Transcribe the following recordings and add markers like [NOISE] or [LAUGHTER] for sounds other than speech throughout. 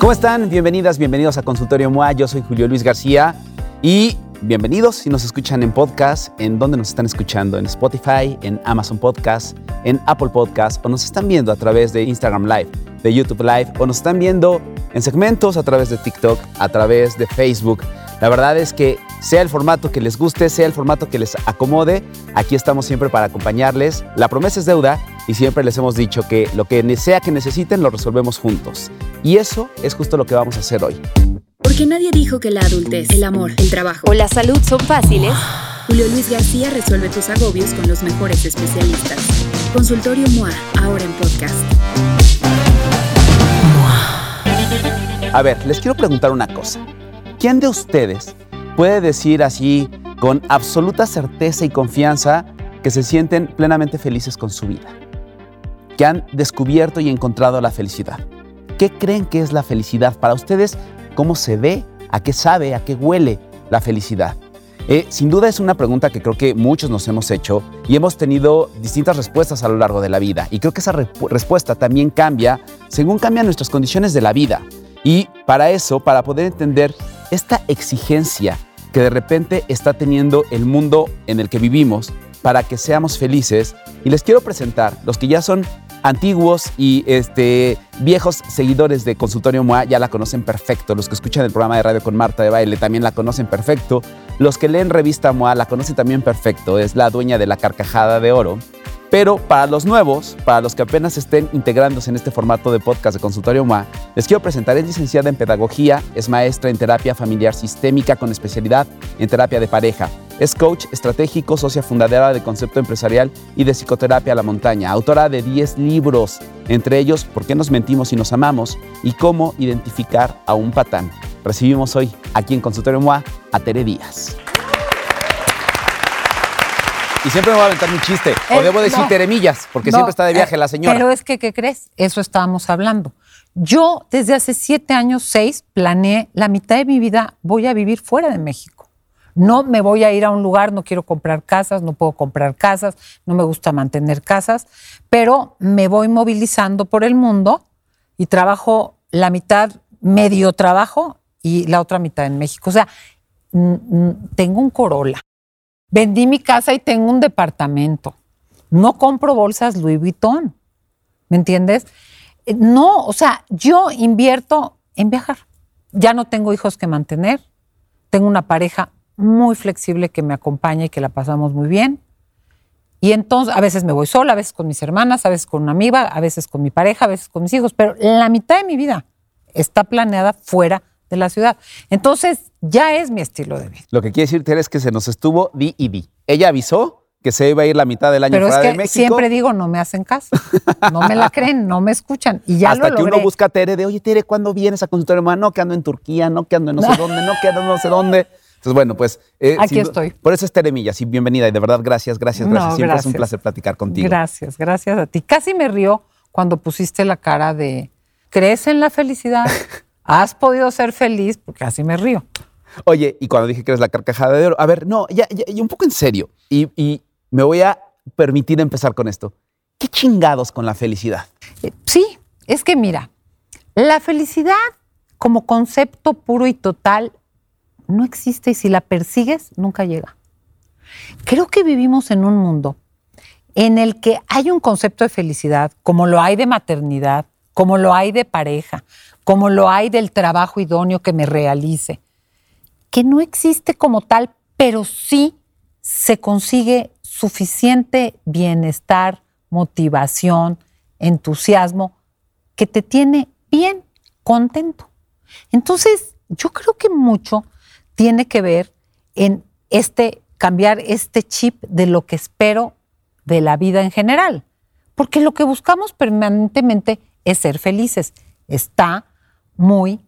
¿Cómo están? Bienvenidas, bienvenidos a Consultorio MOA. Yo soy Julio Luis García y bienvenidos si nos escuchan en podcast, en donde nos están escuchando, en Spotify, en Amazon Podcast, en Apple Podcast o nos están viendo a través de Instagram Live, de YouTube Live o nos están viendo en segmentos a través de TikTok, a través de Facebook. La verdad es que sea el formato que les guste, sea el formato que les acomode, aquí estamos siempre para acompañarles. La promesa es deuda y siempre les hemos dicho que lo que sea que necesiten lo resolvemos juntos. Y eso es justo lo que vamos a hacer hoy. Porque nadie dijo que la adultez, el amor, el trabajo o la salud son fáciles. [GASPS] Julio Luis García resuelve tus agobios con los mejores especialistas. Consultorio MOA, ahora en podcast. A ver, les quiero preguntar una cosa. ¿Quién de ustedes puede decir así con absoluta certeza y confianza que se sienten plenamente felices con su vida? Que han descubierto y encontrado la felicidad. ¿Qué creen que es la felicidad? Para ustedes, ¿cómo se ve? ¿A qué sabe? ¿A qué huele la felicidad? Eh, sin duda es una pregunta que creo que muchos nos hemos hecho y hemos tenido distintas respuestas a lo largo de la vida. Y creo que esa respuesta también cambia según cambian nuestras condiciones de la vida. Y para eso, para poder entender esta exigencia que de repente está teniendo el mundo en el que vivimos para que seamos felices, y les quiero presentar los que ya son antiguos y este, viejos seguidores de Consultorio MOA ya la conocen perfecto. Los que escuchan el programa de radio con Marta de Baile también la conocen perfecto. Los que leen revista MOA la conocen también perfecto. Es la dueña de la carcajada de oro. Pero para los nuevos, para los que apenas estén integrándose en este formato de podcast de Consultorio MOA, les quiero presentar. Es licenciada en Pedagogía, es maestra en Terapia Familiar Sistémica con especialidad en Terapia de Pareja. Es coach estratégico, socia fundadora de Concepto Empresarial y de Psicoterapia a la Montaña. Autora de 10 libros, entre ellos ¿Por qué nos mentimos y nos amamos? y Cómo identificar a un patán. Recibimos hoy, aquí en Consultorio MOA, a Tere Díaz. Y siempre me va a aventar mi chiste. o Eh, debo decir no. teremillas, porque No, siempre está de viaje eh, la señora. Pero es que, ¿qué crees? Eso estábamos hablando. Yo desde hace siete años, seis, planeé la mitad de mi vida voy a vivir fuera de México. No me voy a ir a un lugar, no quiero comprar casas, no puedo comprar casas, no me gusta mantener casas, pero me voy movilizando por el mundo y trabajo la mitad, medio trabajo y la otra mitad en México. O sea, tengo un Corolla. Vendí mi casa y tengo un departamento. No compro bolsas Louis Vuitton. ¿Me entiendes? Eh, No, o sea, yo invierto en viajar. Ya no tengo hijos que mantener. Tengo una pareja muy flexible que me acompaña y que la pasamos muy bien. Y entonces, a veces me voy sola, a veces con mis hermanas, a veces con una amiga, a veces con mi pareja, a veces con mis hijos, pero la mitad de mi vida está planeada fuera de la ciudad. Entonces, ya es mi estilo de vida. Lo que quiere decir, Tere, es que se nos estuvo di y di. Ella avisó que se iba a ir la mitad del año Pero es fuera que de México. siempre digo, no me hacen caso, no me la creen, no me escuchan. Y ya hasta lo que uno busca a Tere de, oye, Tere, ¿cuándo vienes a consultorio? No, que ando en Turquía, no, que ando en no sé [LAUGHS] dónde, no, que ando en no sé dónde. Entonces, bueno, pues... eh, Aquí sin estoy. Por eso es Tere Millas y bienvenida. Y de verdad, gracias, gracias, No, gracias. Siempre es un placer platicar contigo. Gracias, gracias a ti. Casi me río cuando pusiste la cara de, ¿crees en la felicidad? [LAUGHS] ¿Has podido ser feliz? Porque así me río. Oye, y cuando dije que eres la carcajada de oro, a ver, no, ya, ya, ya un poco en serio. Y, y me voy a permitir empezar con esto. ¿Qué chingados con la felicidad? Eh, Sí, es que mira, la felicidad como concepto puro y total no existe y si la persigues, nunca llega. Creo que vivimos en un mundo en el que hay un concepto de felicidad, como lo hay de maternidad, como lo hay de pareja, como lo hay del trabajo idóneo que me realice, que no existe como tal, pero sí se consigue suficiente bienestar, motivación, entusiasmo, que te tiene bien contento. Entonces, yo creo que mucho tiene que ver en este cambiar este chip de lo que espero de la vida en general, porque lo que buscamos permanentemente es ser felices. Está muy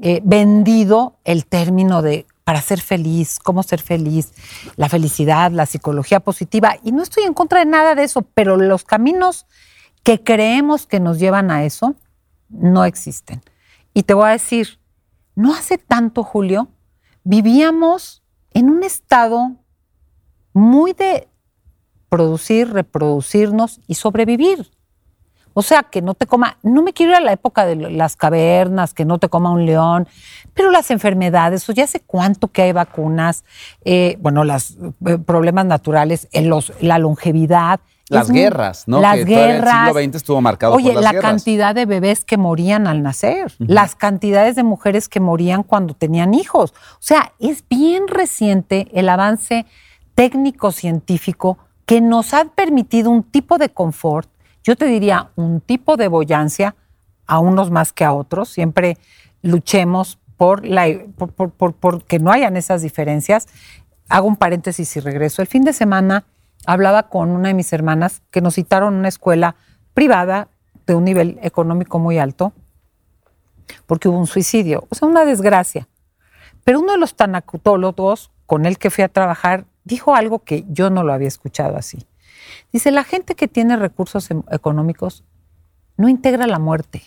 eh, vendido el término de para ser feliz, cómo ser feliz, la felicidad, la psicología positiva. Y no estoy en contra de nada de eso, pero los caminos que creemos que nos llevan a eso no existen. Y te voy a decir, no hace tanto, Julio, vivíamos en un estado muy de producir, reproducirnos y sobrevivir. O sea, que no te coma, no me quiero ir a la época de las cavernas, que no te coma un león, pero las enfermedades, o ya sé cuánto que hay vacunas, eh, bueno, los eh, problemas naturales, los, la longevidad. Las guerras, ¿no? Las que guerras. El siglo XX estuvo marcado Oye, por las la guerras. cantidad de bebés que morían al nacer, las cantidades de mujeres que morían cuando tenían hijos. O sea, es bien reciente el avance técnico-científico que nos ha permitido un tipo de confort, yo te diría un tipo de boyancia, a unos más que a otros. Siempre luchemos por, que no hayan esas diferencias. Hago un paréntesis y regreso. El fin de semana hablaba con una de mis hermanas que nos citaron una escuela privada de un nivel económico muy alto porque hubo un suicidio, o sea, una desgracia. Pero uno de los tanacutólogos con el que fui a trabajar dijo algo que yo no lo había escuchado así. Dice, la gente que tiene recursos em- económicos no integra la muerte,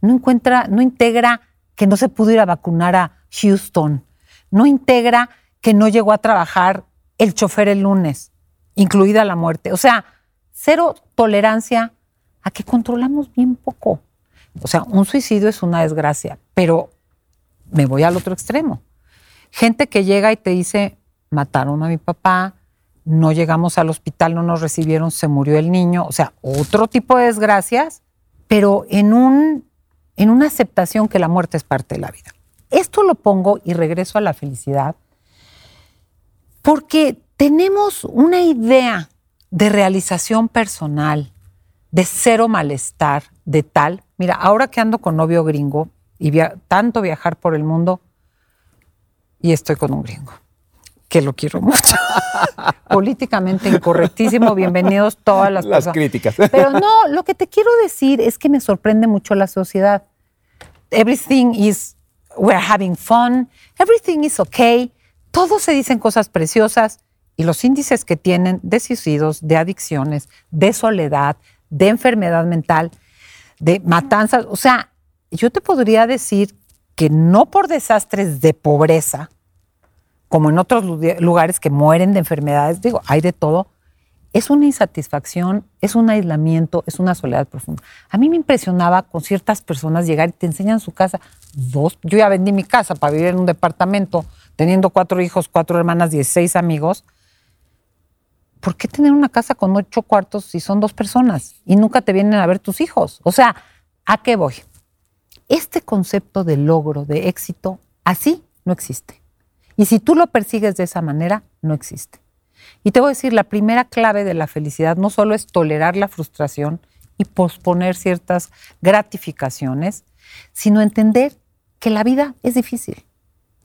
no encuentra, no integra que no se pudo ir a vacunar a Houston, no integra que no llegó a trabajar el chofer el lunes, incluida la muerte. O sea, cero tolerancia a que controlamos bien poco. O sea, un suicidio es una desgracia, pero me voy al otro extremo. Gente que llega y te dice, mataron a mi papá, no llegamos al hospital, no nos recibieron, se murió el niño. O sea, otro tipo de desgracias, pero en, un, en una aceptación que la muerte es parte de la vida. Esto lo pongo y regreso a la felicidad, porque tenemos una idea de realización personal, de cero malestar, de tal. Mira, ahora que ando con novio gringo y tanto viajar por el mundo, y estoy con un gringo, que lo quiero mucho. [LAUGHS] Políticamente incorrectísimo, bienvenidos todas las, Las personas. críticas. [LAUGHS] Pero no, lo que te quiero decir es que me sorprende mucho la sociedad. Everything is, we're having fun, everything is okay, todos se dicen cosas preciosas y los índices que tienen de suicidios, de adicciones, de soledad, de enfermedad mental, de matanzas, o sea, yo te podría decir que no por desastres de pobreza, como en otros lu- lugares que mueren de enfermedades, digo, hay de todo, es una insatisfacción, es un aislamiento, es una soledad profunda. A mí me impresionaba con ciertas personas llegar y te enseñan su casa. Dos, yo ya vendí mi casa para vivir en un departamento, teniendo cuatro hijos, cuatro hermanas, 16 amigos. ¿Por qué tener una casa con ocho cuartos si son dos personas y nunca te vienen a ver tus hijos? O sea, ¿a qué voy? Este concepto de logro, de éxito, así no existe. Y si tú lo persigues de esa manera, no existe. Y te voy a decir, la primera clave de la felicidad no solo es tolerar la frustración y posponer ciertas gratificaciones, sino entender que la vida es difícil.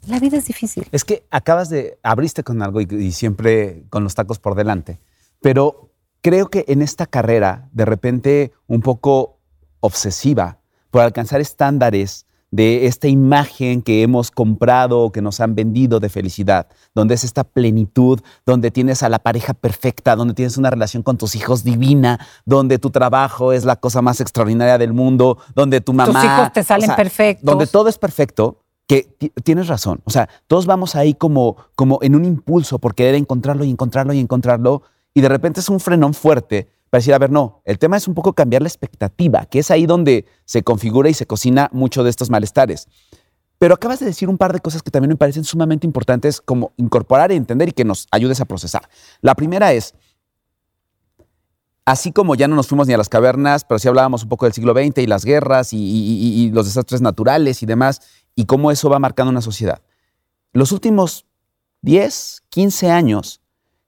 La vida es difícil. Es que acabas de, abriste con algo y, y siempre con los tacos por delante, pero creo que en esta carrera, de repente un poco obsesiva por alcanzar estándares de esta imagen que hemos comprado o que nos han vendido de felicidad, donde es esta plenitud, donde tienes a la pareja perfecta, donde tienes una relación con tus hijos divina, donde tu trabajo es la cosa más extraordinaria del mundo, donde tu mamá... hijos te salen perfectos. Donde todo es perfecto, que ti- tienes razón. O sea, todos vamos ahí como, como en un impulso por querer encontrarlo y encontrarlo y encontrarlo, y de repente es un frenón fuerte para decir, a ver, no, el tema es un poco cambiar la expectativa, que es ahí donde se configura y se cocina mucho de estos malestares. Pero acabas de decir un par de cosas que también me parecen sumamente importantes como incorporar y entender y que nos ayudes a procesar. La primera es, así como ya no nos fuimos ni a las cavernas, pero sí hablábamos un poco del siglo XX y las guerras y, los desastres naturales y demás, y cómo eso va marcando una sociedad. Los últimos 10, 15 años,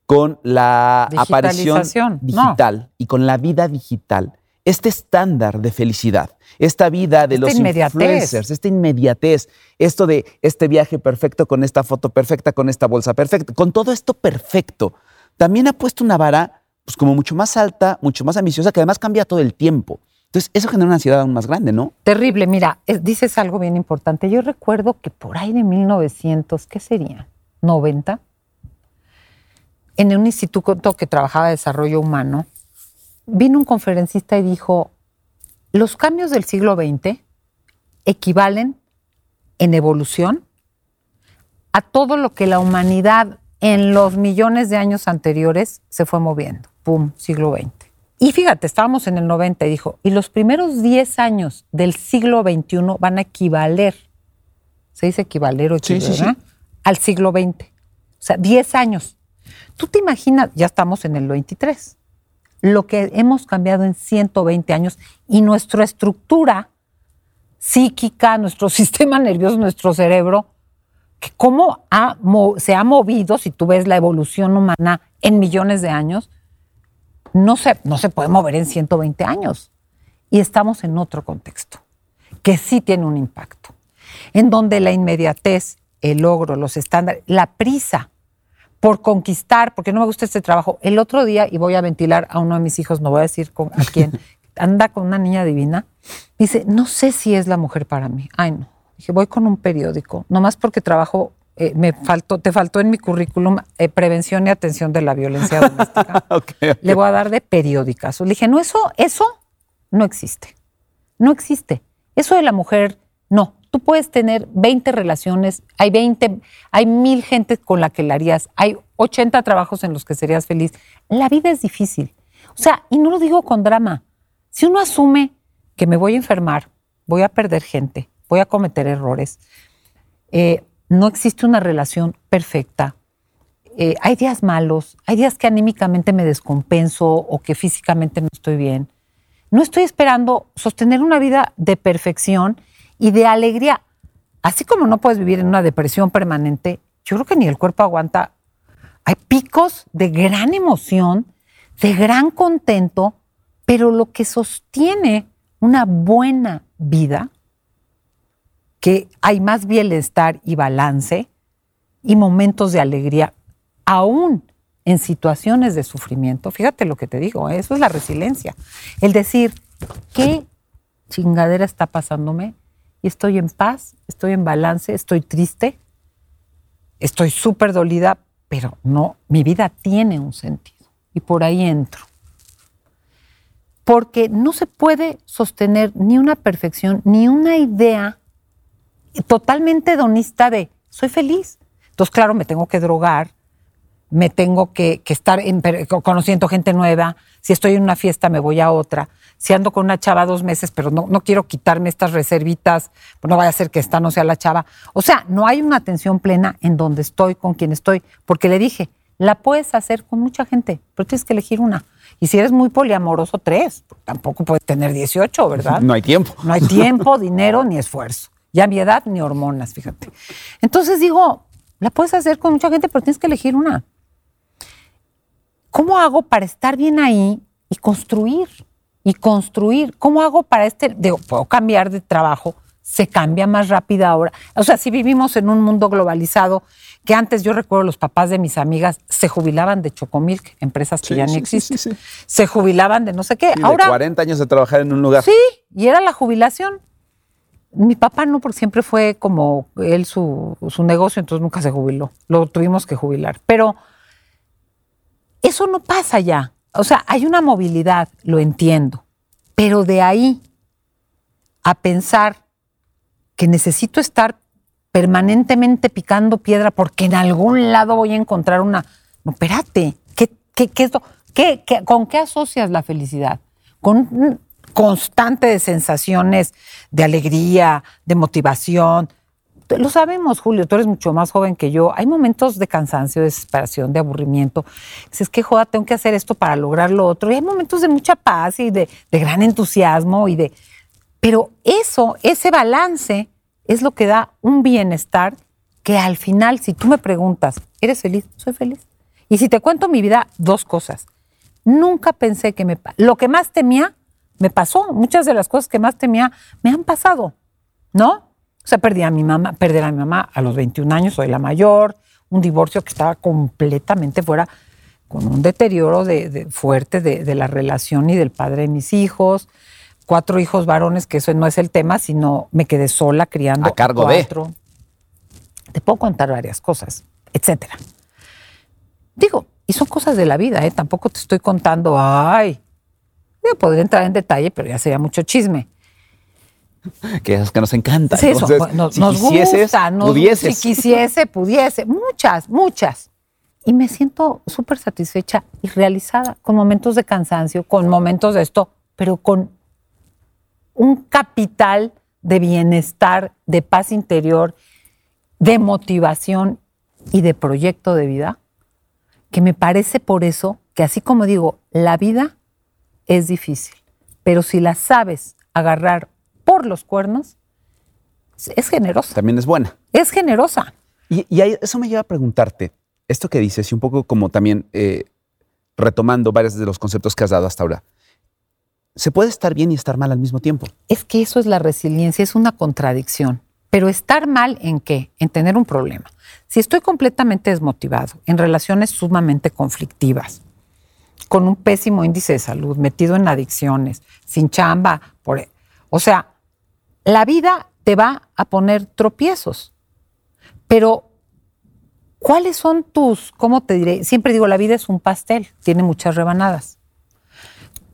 con la aparición no. digital y con la vida digital, este estándar de felicidad, esta vida de Esta los inmediatez. influencers, esta inmediatez, esto de este viaje perfecto con esta foto perfecta, con esta bolsa perfecta, con todo esto perfecto, también ha puesto una vara pues como mucho más alta, mucho más ambiciosa, que además cambia todo el tiempo. Entonces, eso genera una ansiedad aún más grande, ¿no? Terrible, mira, es- dices algo bien importante. Yo recuerdo que por ahí de 1900, ¿qué sería? 90, en un instituto que trabajaba de desarrollo humano, vino un conferencista y dijo, los cambios del siglo XX equivalen en evolución a todo lo que la humanidad en los millones de años anteriores se fue moviendo. Pum, siglo XX. Y fíjate, estábamos en el 90 y dijo, y los primeros 10 años del siglo XXI van a equivaler, se dice equivaler o al siglo XX. O sea, 10 años. Tú te imaginas, ya estamos en el 23, lo que hemos cambiado en 120 años y nuestra estructura psíquica, nuestro [LAUGHS] sistema nervioso, nuestro cerebro, que cómo se ha movido, si tú ves la evolución humana en millones de años, no se, no se puede mover en 120 años. Y estamos en otro contexto, que sí tiene un impacto, en donde la inmediatez, el logro, los estándares, la prisa por conquistar, porque no me gusta este trabajo. El otro día, y voy a ventilar a uno de mis hijos, no voy a decir con, a quién, [LAUGHS] anda con una niña divina, dice, no sé si es la mujer para mí. Ay, no. Dije, voy con un periódico, nomás porque trabajo, eh, me faltó, te faltó en mi currículum eh, prevención y atención de la violencia doméstica. [LAUGHS] Le voy a dar de periódicas. Le dije, no, eso, eso no existe. No existe. Eso de la mujer, no. Tú puedes tener 20 relaciones, hay 20, hay mil gente con la que la harías, hay 80 trabajos en los que serías feliz. La vida es difícil. O sea, y no lo digo con drama. Si uno asume que me voy a enfermar, voy a perder gente, voy a cometer errores, eh, no existe una relación perfecta, eh, hay días malos, hay días que anímicamente me descompenso o que físicamente no estoy bien. No estoy esperando sostener una vida de perfección y de alegría. Así como no puedes vivir en una depresión permanente, yo creo que ni el cuerpo aguanta. Hay picos de gran emoción, de gran contento, pero lo que sostiene una buena vida, que hay más bienestar y balance y momentos de alegría, aún en situaciones de sufrimiento. Fíjate lo que te digo, ¿eh? eso es la resiliencia. El decir, ¿qué chingadera está pasándome? Y estoy en paz, estoy en balance, estoy triste, estoy súper dolida, pero no, mi vida tiene un sentido. Y por ahí entro. Porque no se puede sostener ni una perfección, ni una idea totalmente hedonista de soy feliz. Entonces, claro, me tengo que drogar, me tengo que, estar en- conociendo gente nueva. Si estoy en una fiesta, me voy a otra. Si ando con una chava dos meses, pero no, no quiero quitarme estas reservitas, pues no vaya a ser que esta no sea la chava. O sea, no hay una atención plena en donde estoy, con quien estoy, porque le dije, la puedes hacer con mucha gente, pero tienes que elegir una. Y si eres muy poliamoroso, tres. Tampoco puedes tener 18, ¿verdad? No hay tiempo. No hay tiempo, [LAUGHS] dinero ni esfuerzo. Ya mi edad ni hormonas, fíjate. Entonces digo, la puedes hacer con mucha gente, pero tienes que elegir una. ¿Cómo hago para estar bien ahí y construir? Y construir. ¿Cómo hago para este? Digo, puedo cambiar de trabajo, se cambia más rápido ahora. O sea, si vivimos en un mundo globalizado, que antes yo recuerdo los papás de mis amigas se jubilaban de Chocomilk, empresas que Sí, ya ni sí, sí, existen. sí. Se jubilaban de no sé qué. Y de ahora 40 años de trabajar en un lugar. Sí, y era la jubilación. Mi papá no, porque siempre fue como él su, su negocio, entonces nunca se jubiló. Lo tuvimos que jubilar. Pero eso no pasa ya. O sea, hay una movilidad, lo entiendo. Pero de ahí a pensar que necesito estar permanentemente picando piedra porque en algún lado voy a encontrar una. No, espérate, ¿qué, qué, qué qué- ¿con qué asocias la felicidad? Con constante de sensaciones de alegría, de motivación. Lo sabemos, Julio, tú eres mucho más joven que yo. Hay momentos de cansancio, de desesperación, de aburrimiento. Dices, que joda, tengo que hacer esto para lograr lo otro. Y hay momentos de mucha paz y de, de gran entusiasmo y de. Pero eso, ese balance, es lo que da un bienestar que al final, si tú me preguntas, ¿eres feliz? Soy feliz. Y si te cuento mi vida, dos cosas. Nunca pensé que me... Lo que más temía, me pasó. Muchas de las cosas que más temía me han pasado, ¿no? O sea, perdí a mi mamá, perder a mi mamá a los 21 años, soy la mayor, un divorcio que estaba completamente fuera, con un deterioro de, de- fuerte de, de la relación y del padre de mis hijos, cuatro hijos varones, que eso no es el tema, sino me quedé sola criando A cargo de. cuatro. Te puedo contar varias cosas, etcétera. Digo, y son cosas de la vida, ¿eh? Tampoco te estoy contando, ay, yo podría entrar en detalle, pero ya sería mucho chisme. Que es que nos encanta. Sí, eso, Entonces, nos, si nos gusta, nos- pudieses. si quisiese, pudiese, muchas, muchas. y me siento súper satisfecha y realizada, con momentos de cansancio, con momentos de esto, pero con un capital de bienestar, de paz interior, de motivación y de proyecto de vida, que me parece por eso que así como digo, la vida es difícil, pero si la sabes agarrar por los cuernos, es generosa. También es buena. Es generosa. Y, eso me lleva a preguntarte, esto que dices, y un poco como también eh, retomando varios de los conceptos que has dado hasta ahora, se puede estar bien y estar mal al mismo tiempo. Es que eso es la resiliencia, es una contradicción. Pero estar mal en qué? En tener un problema. Si estoy completamente desmotivado, en relaciones sumamente conflictivas, con un pésimo índice de salud, metido en adicciones, sin chamba, por, e, o sea, la vida te va a poner tropiezos. Pero, ¿cuáles son tus, cómo te diré? Siempre digo, la vida es un pastel, tiene muchas rebanadas.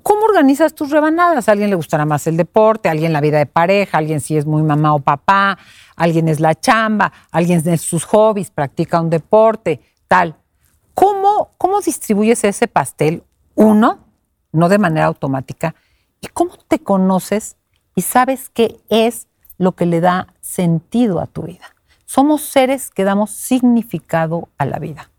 ¿Cómo organizas tus rebanadas? A alguien le gustará más el deporte, a alguien la vida de pareja, a alguien si es muy mamá o papá, a alguien es la chamba, a alguien es sus hobbies, practica un deporte, tal. ¿Cómo, ¿Cómo distribuyes ese pastel? Uno, no de manera automática. ¿Y cómo te conoces y sabes qué es lo que le da sentido a tu vida? Somos seres que damos significado a la vida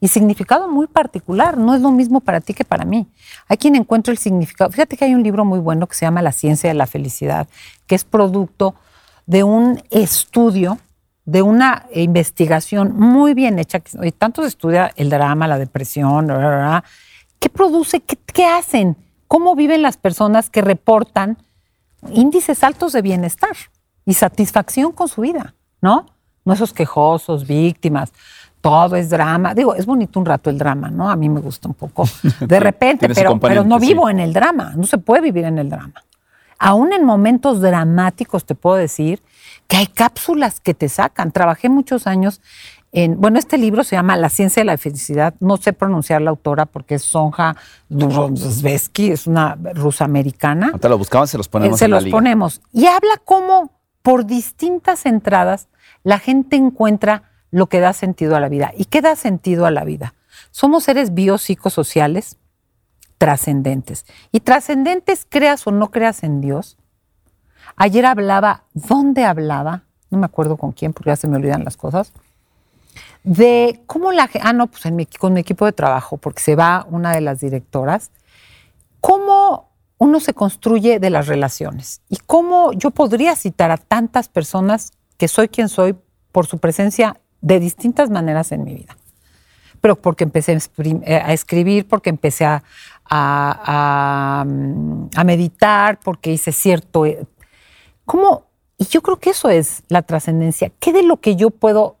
y significado muy particular. No es lo mismo para ti que para mí. Hay quien encuentra el significado. Fíjate que hay un libro muy bueno que se llama La ciencia de la felicidad, que es producto de un estudio, de una investigación muy bien hecha. Tanto se estudia el drama, la depresión, ¿qué produce? ¿Qué, qué hacen? ¿Cómo viven las personas que reportan índices altos de bienestar y satisfacción con su vida? ¿No? No esos quejosos, víctimas todo es drama. Digo, es bonito un rato el drama, ¿no? A mí me gusta un poco [LAUGHS] de repente, pero, pero no vivo en el drama, no se puede vivir en el drama. Aún en momentos dramáticos te puedo decir que hay cápsulas que te sacan. Trabajé muchos años en, bueno, este libro se llama La ciencia de la felicidad. No sé pronunciar la autora porque es Sonja Rozvesky, es una rusa americana. Ahorita lo buscamos, se los ponemos. Se los ponemos. Y habla cómo por distintas entradas la gente encuentra lo que da sentido a la vida. ¿Y qué da sentido a la vida? Somos seres biopsicosociales trascendentes. Y trascendentes, creas o no creas en Dios. Ayer hablaba, ¿dónde hablaba? No me acuerdo con quién, porque ya se me olvidan las cosas. De cómo la ah, no, pues con mi equipo de trabajo, porque se va una de las directoras, cómo uno se construye de las relaciones y cómo yo podría citar a tantas personas que soy quien soy por su presencia de distintas maneras en mi vida. Pero porque empecé eh, a escribir, porque empecé a, a, meditar, porque hice cierto... Eh, ¿Cómo? Y yo creo que eso es la trascendencia. ¿Qué de lo que yo puedo...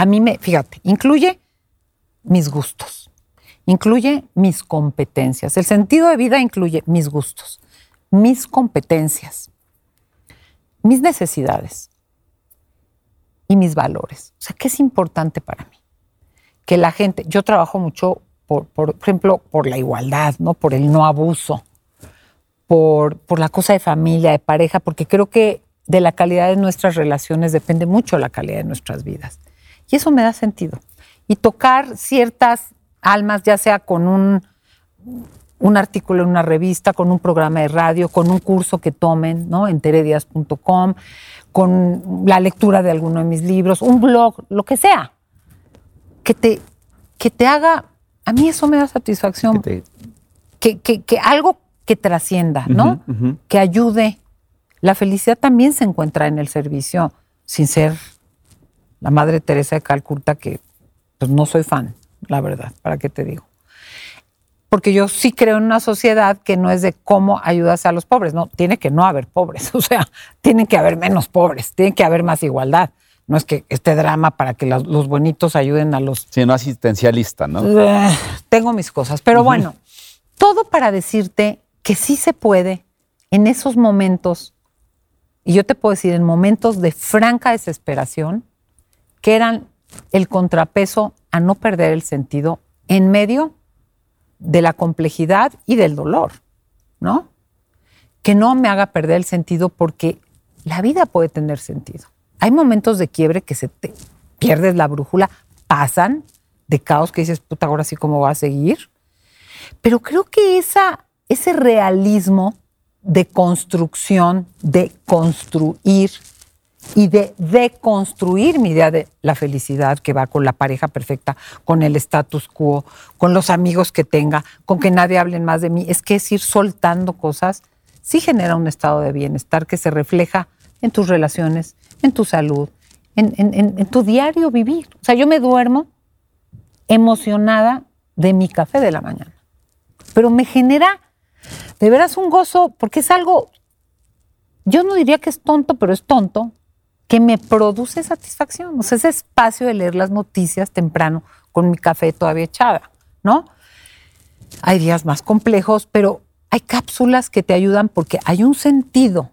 A mí me... Fíjate, incluye mis gustos, incluye mis competencias. El sentido de vida incluye mis gustos, mis competencias, mis necesidades, y mis valores. O sea, ¿qué es importante para mí? Que la gente, yo trabajo mucho, por, por, ejemplo, por la igualdad, ¿no? Por el no abuso, por, por la cosa de familia, de pareja, porque creo que de la calidad de nuestras relaciones depende mucho la calidad de nuestras vidas. Y eso me da sentido. Y tocar ciertas almas, ya sea con un, un artículo en una revista, con un programa de radio, con un curso que tomen, ¿no? En teredias.com, con la lectura de alguno de mis libros, un blog, lo que sea, que te, que te haga, a mí eso me da satisfacción, que, que, algo que trascienda, ¿no? Que ayude. La felicidad también se encuentra en el servicio, sin ser la Madre Teresa de Calcuta, que pues no soy fan, la verdad, ¿para qué te digo? porque yo sí creo en una sociedad que no es de cómo ayudas a los pobres, no, tiene que no haber pobres, [LAUGHS] o sea, tiene que haber menos pobres, tiene que haber más igualdad. No es que este drama para que los, los bonitos ayuden a los... Sí, no asistencialista, ¿no? Eh, tengo mis cosas, pero bueno, todo para decirte que sí se puede en esos momentos, y yo te puedo decir, en momentos de franca desesperación, que eran el contrapeso a no perder el sentido en medio de la complejidad y del dolor, ¿no? Que no me haga perder el sentido porque la vida puede tener sentido. Hay momentos de quiebre que se te pierdes la brújula, pasan, de caos que dices, puta, ahora sí cómo va a seguir. Pero creo que ese realismo de construcción, de construir y de deconstruir mi idea de la felicidad que va con la pareja perfecta, con el status quo, con los amigos que tenga, con que nadie hable más de mí, es que es ir soltando cosas, sí genera un estado de bienestar que se refleja en tus relaciones, en tu salud, en, en tu diario vivir. O sea, yo me duermo emocionada de mi café de la mañana, pero me genera de veras un gozo, porque es algo, yo no diría que es tonto, pero es tonto, que me produce satisfacción. O sea, ese espacio de leer las noticias temprano con mi café todavía echada, ¿no? Hay días más complejos, pero hay cápsulas que te ayudan porque hay un sentido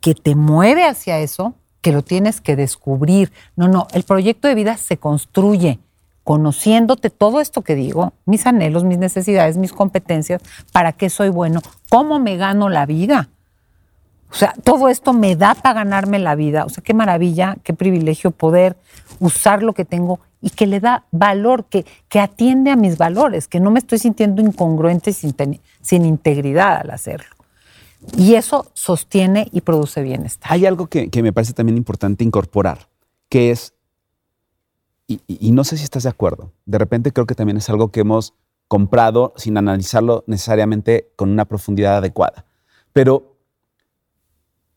que te mueve hacia eso que lo tienes que descubrir. No, no, el proyecto de vida se construye conociéndote todo esto que digo, mis anhelos, mis necesidades, mis competencias, para qué soy bueno, cómo me gano la vida. O sea, todo esto me da para ganarme la vida. O sea, qué maravilla, qué privilegio poder usar lo que tengo y que le da valor, que, que atiende a mis valores, que no me estoy sintiendo incongruente sin, sin integridad al hacerlo. Y eso sostiene y produce bienestar. Hay algo que, que me parece también importante incorporar, que es y, no sé si estás de acuerdo, de repente creo que también es algo que hemos comprado sin analizarlo necesariamente con una profundidad adecuada. Pero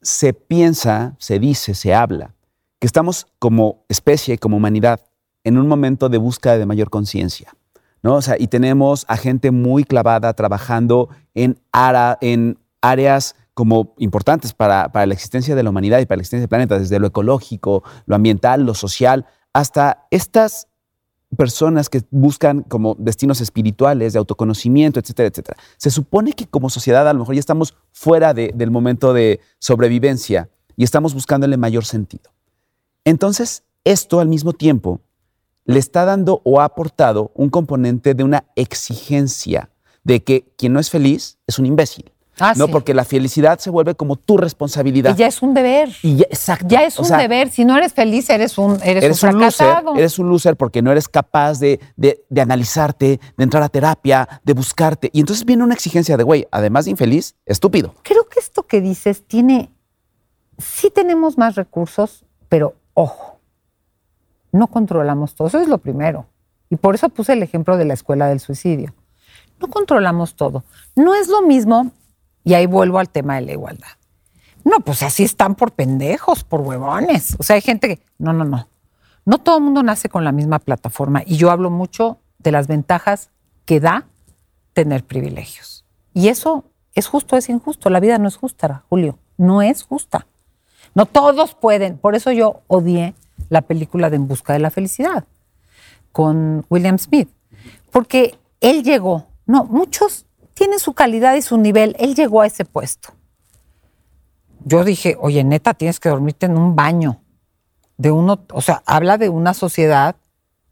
se piensa, se dice, se habla, que estamos como especie, como humanidad, en un momento de búsqueda de mayor conciencia. ¿no? O sea, y tenemos a gente muy clavada trabajando en, en áreas como importantes para, para, la existencia de la humanidad y para la existencia del planeta, desde lo ecológico, lo ambiental, lo social, hasta estas personas que buscan como destinos espirituales, de autoconocimiento, etcétera, etcétera. Se supone que como sociedad a lo mejor ya estamos fuera del momento de sobrevivencia y estamos buscándole mayor sentido. Entonces, esto al mismo tiempo le está dando o ha aportado un componente de una exigencia de que quien no es feliz es un imbécil. Ah, no, porque la felicidad se vuelve como tu responsabilidad. Y ya es un deber. Y ya, exacto. Ya es un deber. Si no eres feliz, eres un, eres, un, loser. Eres un loser porque no eres capaz de, de, de, analizarte, de entrar a terapia, de buscarte. Y entonces viene una exigencia de, güey, además de infeliz, estúpido. Creo que esto que dices tiene. Sí tenemos más recursos, pero ojo, no controlamos todo. Eso es lo primero. Y por eso puse el ejemplo de la escuela del suicidio. No controlamos todo. No es lo mismo y ahí vuelvo al tema de la igualdad. No, pues así están por pendejos, por huevones. O sea, hay gente que. No, no, no. No todo el mundo nace con la misma plataforma. Y yo hablo mucho de las ventajas que da tener privilegios. Y eso es justo, es injusto. La vida no es justa, Julio. No es justa. No todos pueden. Por eso yo odié la película de En Busca de la Felicidad con William Smith. Porque él llegó. No, muchos tiene su calidad y su nivel. Él llegó a ese puesto. Yo dije, oye, neta, tienes que dormirte en un baño de uno, o sea, habla de una sociedad.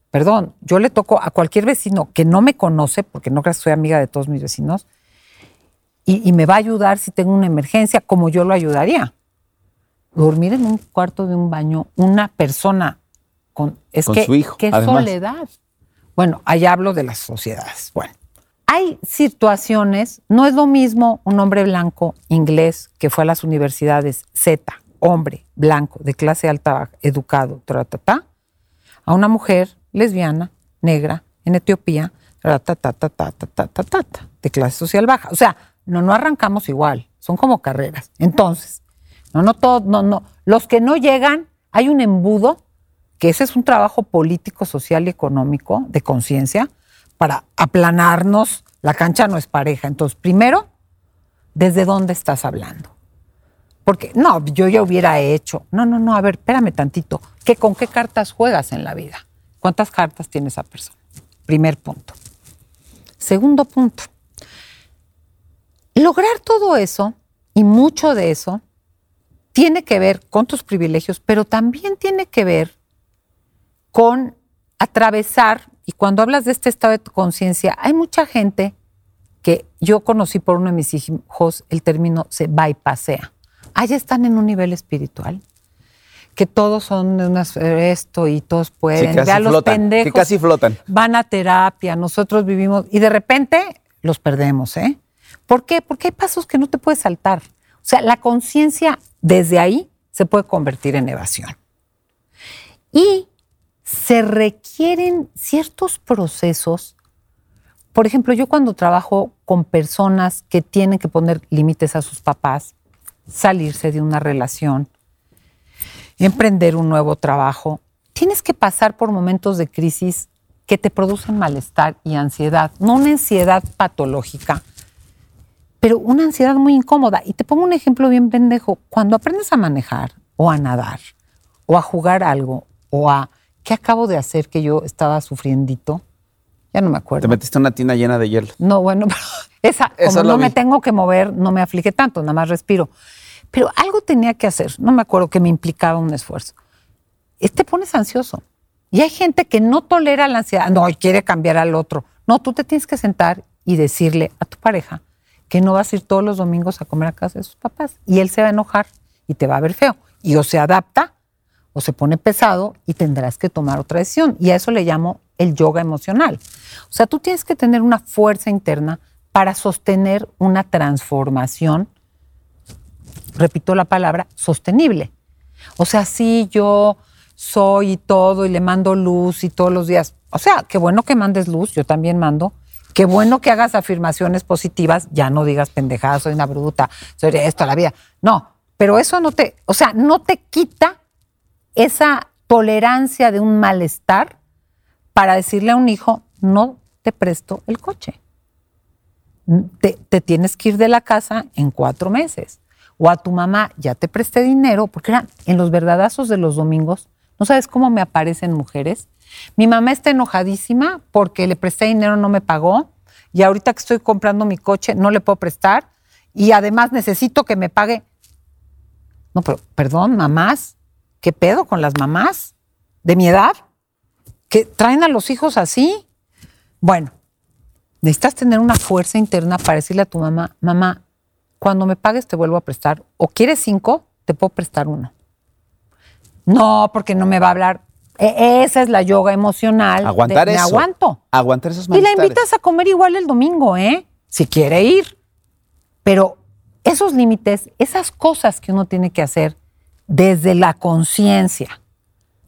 Perdón, yo le toco a cualquier vecino que no me conoce, porque no creas que soy amiga de todos mis vecinos, y, me va a ayudar si tengo una emergencia, como yo lo ayudaría. Dormir en un cuarto de un baño, una persona con, es que, su hijo, qué soledad. Bueno, ahí hablo de las sociedades. Bueno, hay situaciones, no es lo mismo un hombre blanco inglés que fue a las universidades Z, hombre blanco de clase alta, educado, a una mujer lesbiana, negra, en Etiopía, de clase social baja. O sea, no, no arrancamos igual, son como carreras. Entonces, no, no todos, no, no. Los que no llegan, hay un embudo, que ese es un trabajo político, social y económico de conciencia, para aplanarnos, la cancha no es pareja. Entonces, primero, ¿desde dónde estás hablando? Porque, no, yo ya hubiera hecho. No, no, no, a ver, espérame tantito. ¿Qué, ¿Con qué cartas juegas en la vida? ¿Cuántas cartas tiene esa persona? Primer punto. Segundo punto. Lograr todo eso, y mucho de eso, tiene que ver con tus privilegios, pero también tiene que ver con atravesar y cuando hablas de este estado de conciencia, hay mucha gente que yo conocí por uno de mis hijos, el término se bypasea. Allá están en un nivel espiritual que todos son de unas, esto y todos Sí, pueden. casi Vea los flotan, pendejos. que casi flotan. Van a terapia, nosotros vivimos y de repente los perdemos, ¿eh? ¿Por qué? Porque hay pasos que no te puedes saltar. O sea, la conciencia desde ahí se puede convertir en evasión. Y se requieren ciertos procesos. Por ejemplo, yo cuando trabajo con personas que tienen que poner límites a sus papás, salirse de una relación, emprender un nuevo trabajo, tienes que pasar por momentos de crisis que te producen malestar y ansiedad, no una ansiedad patológica, pero una ansiedad muy incómoda. Y te pongo un ejemplo bien pendejo. Cuando aprendes a manejar o a nadar o a jugar algo o a qué acabo de hacer que yo estaba sufriendito, ya no me acuerdo. Te metiste en una tina llena de hielo. No, bueno, [LAUGHS] pero esa, Eso como no me vi. tengo que mover, no me aflige tanto, nada más respiro. Pero algo tenía que hacer, no me acuerdo que me implicaba un esfuerzo. Es- Te pones ansioso. Y hay gente que no tolera la ansiedad, no, y quiere cambiar al otro. No, tú te tienes que sentar y decirle a tu pareja que no vas a ir todos los domingos a comer a casa de sus papás. Y él se va a enojar y te va a ver feo. Y o se adapta o se pone pesado y tendrás que tomar otra decisión. Y a eso le llamo el yoga emocional. O sea, tú tienes que tener una fuerza interna para sostener una transformación, repito la palabra, sostenible. O sea, sí, yo soy y todo y le mando luz y todos los días. O sea, qué bueno que mandes luz, yo también mando. Qué bueno que hagas afirmaciones positivas, ya no digas pendejada, soy una bruta, soy esto a la vida. No, pero eso no te, o sea, no te quita esa tolerancia de un malestar para decirle a un hijo, no te presto el coche. Te, tienes que ir de la casa en cuatro meses. O a tu mamá, ya te presté dinero, porque eran en los verdadazos de los domingos, ¿no sabes cómo me aparecen mujeres? Mi mamá está enojadísima porque le presté dinero, no me pagó, y ahorita que estoy comprando mi coche, no le puedo prestar, y además necesito que me pague. No, pero perdón, mamás, ¿qué pedo con las mamás de mi edad? que traen a los hijos así. Bueno, necesitas tener una fuerza interna para decirle a tu mamá, mamá, cuando me pagues te vuelvo a prestar. O quieres cinco, te puedo prestar uno. No, porque no me va a hablar. E- esa es la yoga emocional. de- Aguantar me eso. aguanto. Aguantar esos Y la invitas a comer igual el domingo, ¿eh? Si quiere ir. Pero esos límites, esas cosas que uno tiene que hacer desde la conciencia,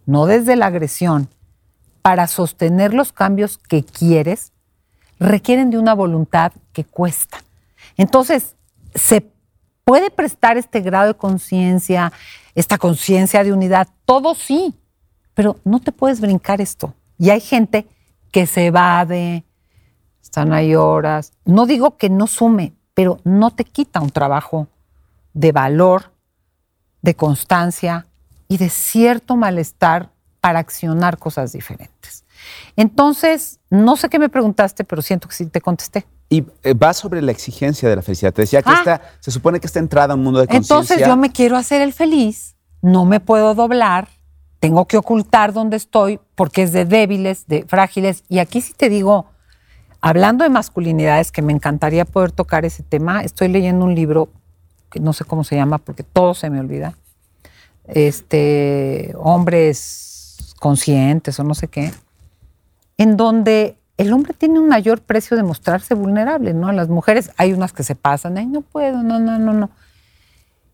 no desde la agresión, para sostener los cambios que quieres, requieren de una voluntad que cuesta. Entonces, se puede prestar este grado de conciencia, esta conciencia de unidad, todo sí, pero no te puedes brincar esto. Y hay gente que se evade, están ahí horas. No digo que no sume, pero no te quita un trabajo de valor, de constancia y de cierto malestar para accionar cosas diferentes. Entonces, no sé qué me preguntaste, pero siento que sí te contesté. Y eh, va sobre la exigencia de la felicidad. Te decía que Ah. esta, se supone que está entrada a un mundo de conciencia. Entonces yo me quiero hacer el feliz, no me puedo doblar, tengo que ocultar donde estoy porque es de débiles, de frágiles. Y aquí sí te digo, hablando de masculinidades, que me encantaría poder tocar ese tema, estoy leyendo un libro que no sé cómo se llama porque todo se me olvida. Este, hombres conscientes o no sé qué, en donde el hombre tiene un mayor precio de mostrarse vulnerable, ¿no? Las mujeres, hay unas que se pasan, ay, no puedo, no, no, no, no.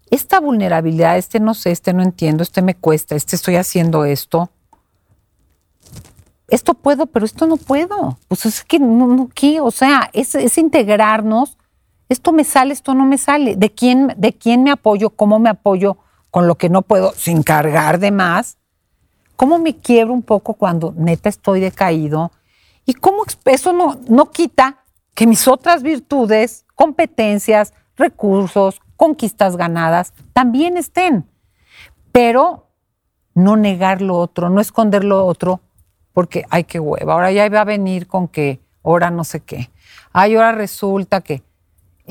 Esta vulnerabilidad, este no sé, este no entiendo, este me cuesta, este estoy haciendo esto. Esto puedo, pero esto no puedo. Pues es que, no, no. O sea, es, es integrarnos. Esto me sale, esto no me sale. ¿De quién, ¿De quién me apoyo? ¿Cómo me apoyo con lo que no puedo sin cargar de más? ¿Cómo me quiebro un poco cuando neta estoy decaído? ¿Y cómo eso no, no quita que mis otras virtudes, competencias, recursos, conquistas ganadas también estén? Pero no negar lo otro, no esconder lo otro, porque ay, qué hueva. Ahora ya va a venir con que ahora no sé qué. Ay, ahora resulta que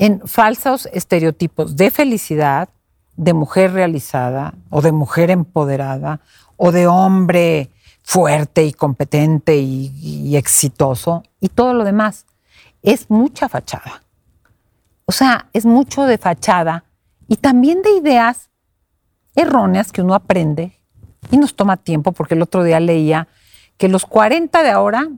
en falsos estereotipos de felicidad, de mujer realizada o de mujer empoderada o de hombre fuerte y competente y, exitoso y todo lo demás. Es mucha fachada. O sea, es mucho de fachada y también de ideas erróneas que uno aprende y nos toma tiempo porque el otro día leía que los 40 de ahora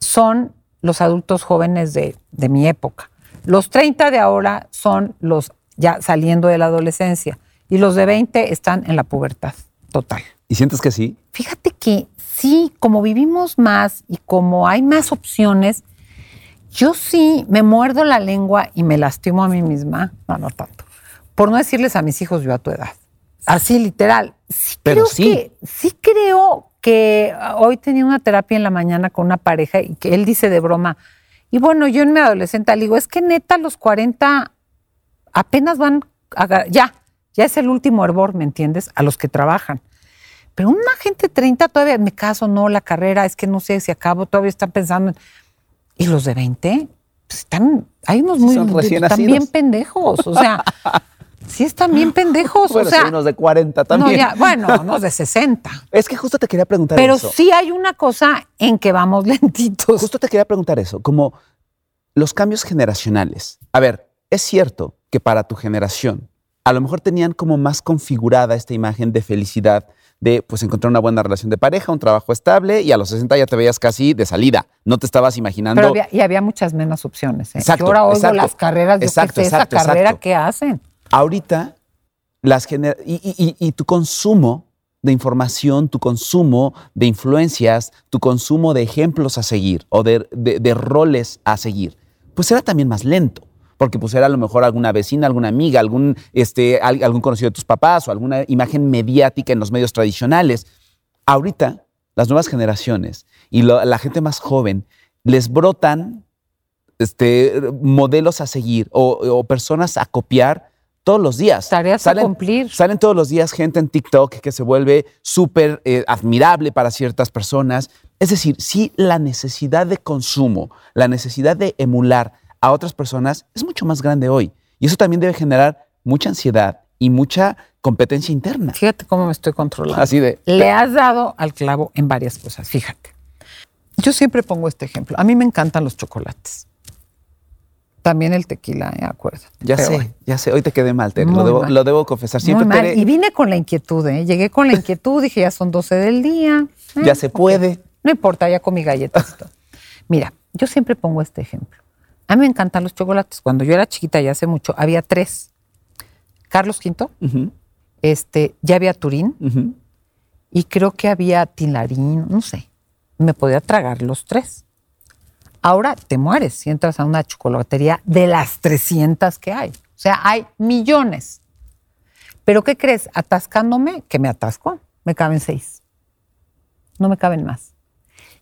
son los adultos jóvenes de mi época. Los 30 de ahora son los ya saliendo de la adolescencia y los de 20 están en la pubertad total. ¿Y sientes que sí? Fíjate que sí, como vivimos más y como hay más opciones, yo sí me muerdo la lengua y me lastimo a mí misma, no, no tanto, por no decirles a mis hijos yo a tu edad. Así literal. Sí Pero creo sí. que sí creo que hoy tenía una terapia en la mañana con una pareja y que él dice de broma, y bueno, yo en mi adolescente le digo, es que neta los 40 apenas van, a, ya, ya es el último hervor, ¿me entiendes? A los que trabajan. Pero una gente de 30 todavía, me caso, no, la carrera, es que no sé si acabo, todavía están pensando. en- Y los de 20, pues están, hay unos muy, son recién están bien pendejos, o sea, [LAUGHS] sí están bien pendejos, Bueno, o sea. unos de 40 no, también. ya, bueno, [LAUGHS] unos de 60. Es que justo te quería preguntar Pero eso. sí hay una cosa en que vamos [LAUGHS] lentitos. Justo te quería preguntar eso, como los cambios generacionales. A ver, es cierto que para tu generación a lo mejor tenían como más configurada esta imagen de felicidad, de pues encontrar una buena relación de pareja, un trabajo estable y a los 60 ya te veías casi de salida. No te estabas imaginando. Pero había, y había muchas menos opciones. ¿eh? Exacto, Yo ahora oigo exacto. las carreras, yo Exacto, sé, exacto, esa carrera. ¿qué hacen? Ahorita las gener- y, tu consumo de información, tu consumo de influencias, tu consumo de ejemplos a seguir o de, roles a seguir, pues era también más lento. Porque pues era a lo mejor alguna vecina, alguna amiga, algún, este, al- algún conocido de tus papás o alguna imagen mediática en los medios tradicionales. Ahorita, las nuevas generaciones y la gente más joven les brotan este, modelos a seguir o personas a copiar todos los días. Tareas a cumplir. Salen todos los días gente en TikTok que se vuelve súper eh, admirable para ciertas personas. Es decir, sí, la necesidad de consumo, la necesidad de emular a otras personas es mucho más grande hoy. Y eso también debe generar mucha ansiedad y mucha competencia interna. Fíjate cómo me estoy controlando. Así de... Le has dado al clavo en varias cosas, fíjate. Yo siempre pongo este ejemplo. A mí me encantan los chocolates. También el tequila, ¿eh? acuerdo. Ya Pero sé, bueno, ya sé. Hoy te quedé mal. Muy Lo debo, mal. lo debo confesar. Siempre muy mal. Tere, Y vine con la inquietud, ¿eh? Llegué con la inquietud, dije, ya son 12 del día. [LAUGHS] Eh, ya se ok. puede. No importa, ya comí galletas. y [LAUGHS] todo. Mira, yo siempre pongo este ejemplo. A mí me encantan los chocolates. Cuando yo era chiquita, ya hace mucho, había tres. Carlos V, este, ya había Turín y creo que había Tilarín, no sé. Me podía tragar los tres. Ahora te mueres si entras a una chocolatería de las 300 que hay. O sea, hay millones. Pero ¿qué crees? Atascándome, que me atasco, me caben seis. No me caben más.